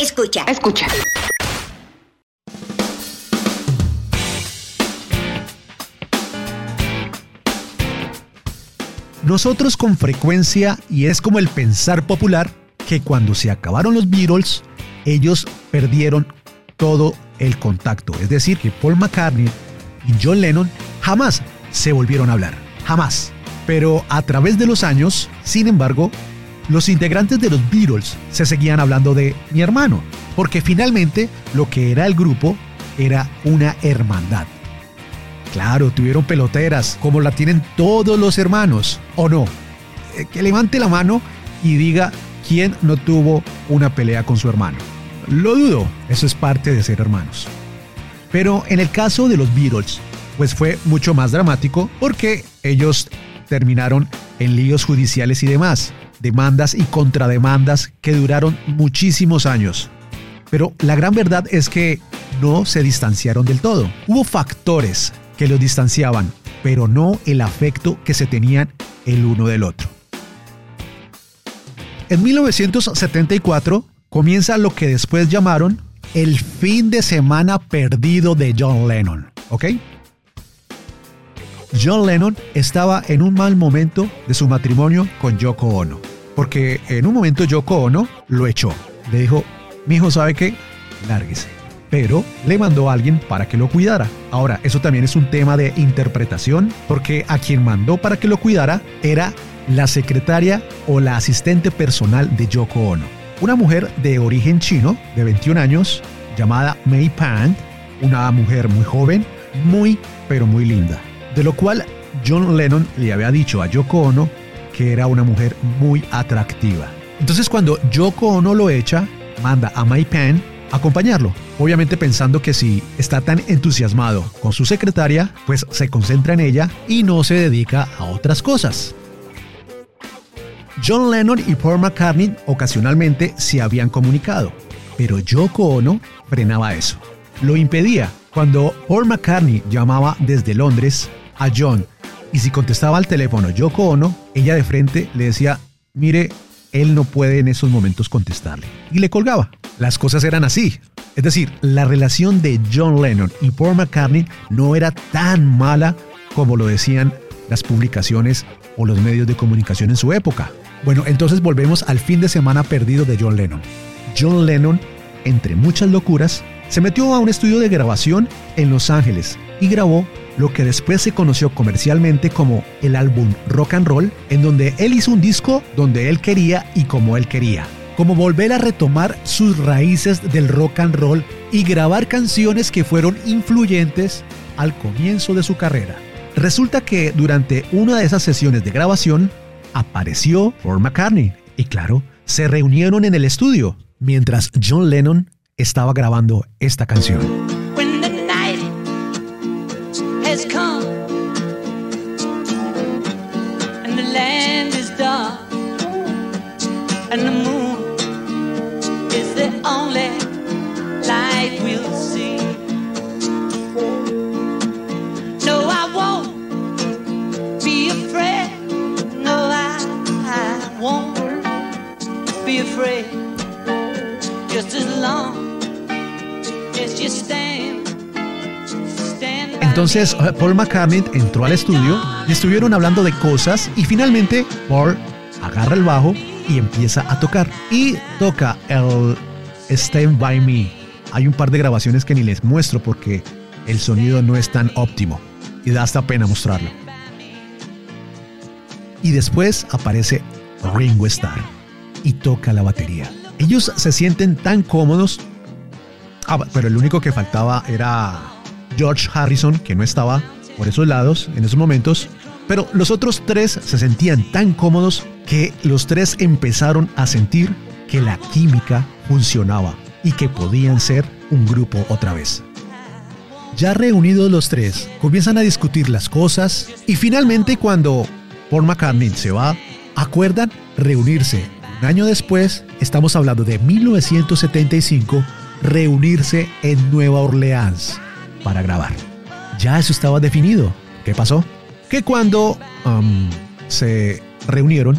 Escucha, escucha. Nosotros con frecuencia, y es como el pensar popular, que cuando se acabaron los Beatles, ellos perdieron todo el contacto. Es decir, que Paul McCartney y John Lennon jamás se volvieron a hablar. Jamás. Pero a través de los años, sin embargo, los integrantes de los Beatles se seguían hablando de mi hermano, porque finalmente lo que era el grupo era una hermandad. Claro, tuvieron peloteras, como la tienen todos los hermanos, ¿o no? Eh, que levante la mano y diga quién no tuvo una pelea con su hermano. Lo dudo, eso es parte de ser hermanos. Pero en el caso de los Beatles, pues fue mucho más dramático porque ellos terminaron en líos judiciales y demás, demandas y contrademandas que duraron muchísimos años. Pero la gran verdad es que no se distanciaron del todo. Hubo factores que los distanciaban, pero no el afecto que se tenían el uno del otro. En 1974 comienza lo que después llamaron el fin de semana perdido de John Lennon, ¿ok? John Lennon estaba en un mal momento de su matrimonio con Yoko Ono, porque en un momento Yoko Ono lo echó. Le dijo, mi hijo sabe qué, lárguese pero le mandó a alguien para que lo cuidara. Ahora, eso también es un tema de interpretación, porque a quien mandó para que lo cuidara era la secretaria o la asistente personal de Yoko Ono, una mujer de origen chino de 21 años llamada Mei Pan, una mujer muy joven, muy pero muy linda, de lo cual John Lennon le había dicho a Yoko Ono que era una mujer muy atractiva. Entonces cuando Yoko Ono lo echa, manda a Mei Pan acompañarlo. Obviamente pensando que si está tan entusiasmado con su secretaria, pues se concentra en ella y no se dedica a otras cosas. John Lennon y Paul McCartney ocasionalmente se habían comunicado, pero Yoko Ono frenaba eso. Lo impedía cuando Paul McCartney llamaba desde Londres a John y si contestaba al teléfono Yoko Ono, ella de frente le decía, mire, él no puede en esos momentos contestarle. Y le colgaba. Las cosas eran así. Es decir, la relación de John Lennon y Paul McCartney no era tan mala como lo decían las publicaciones o los medios de comunicación en su época. Bueno, entonces volvemos al fin de semana perdido de John Lennon. John Lennon, entre muchas locuras, se metió a un estudio de grabación en Los Ángeles y grabó lo que después se conoció comercialmente como el álbum Rock and Roll, en donde él hizo un disco donde él quería y como él quería. Como volver a retomar sus raíces del rock and roll y grabar canciones que fueron influyentes al comienzo de su carrera. Resulta que durante una de esas sesiones de grabación apareció Paul McCartney y claro, se reunieron en el estudio mientras John Lennon estaba grabando esta canción. Entonces Paul McCartney entró al estudio estuvieron hablando de cosas y finalmente Paul agarra el bajo y empieza a tocar. Y toca el Stand By Me. Hay un par de grabaciones que ni les muestro porque el sonido no es tan óptimo y da hasta pena mostrarlo. Y después aparece Ringo Starr y toca la batería. Ellos se sienten tan cómodos. Ah, pero el único que faltaba era George Harrison, que no estaba por esos lados en esos momentos, pero los otros tres se sentían tan cómodos que los tres empezaron a sentir que la química funcionaba y que podían ser un grupo otra vez. Ya reunidos los tres, comienzan a discutir las cosas y finalmente cuando Paul McCartney se va, acuerdan reunirse. Un año después, estamos hablando de 1975, reunirse en Nueva Orleans para grabar. Ya eso estaba definido. ¿Qué pasó? Que cuando um, se reunieron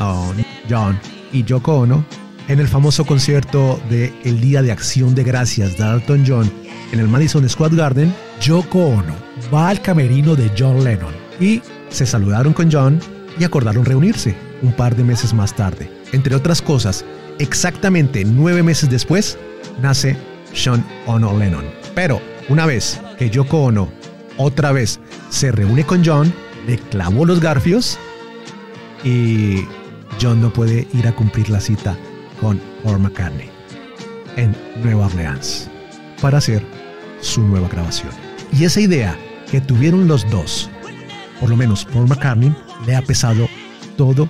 um, John y Yoko Ono en el famoso concierto de El Día de Acción de Gracias de Dalton John en el Madison Square Garden, Yoko Ono va al camerino de John Lennon y se saludaron con John y acordaron reunirse un par de meses más tarde. Entre otras cosas, exactamente nueve meses después, nace Sean Ono Lennon. Pero una vez que Yoko Ono otra vez se reúne con John, le clavó los garfios y John no puede ir a cumplir la cita con Paul McCartney en Nueva Orleans para hacer su nueva grabación. Y esa idea que tuvieron los dos, por lo menos Paul McCartney, le ha pesado todo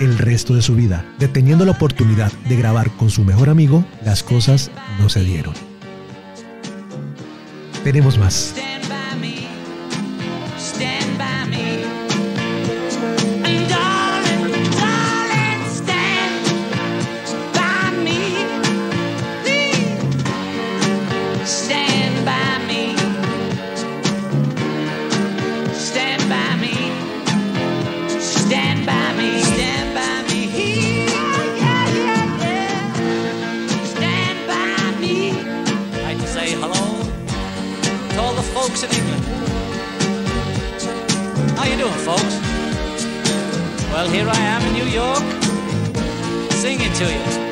el resto de su vida. Deteniendo la oportunidad de grabar con su mejor amigo, las cosas no se dieron. Tenemos más. Well, here I am in New York, singing to you.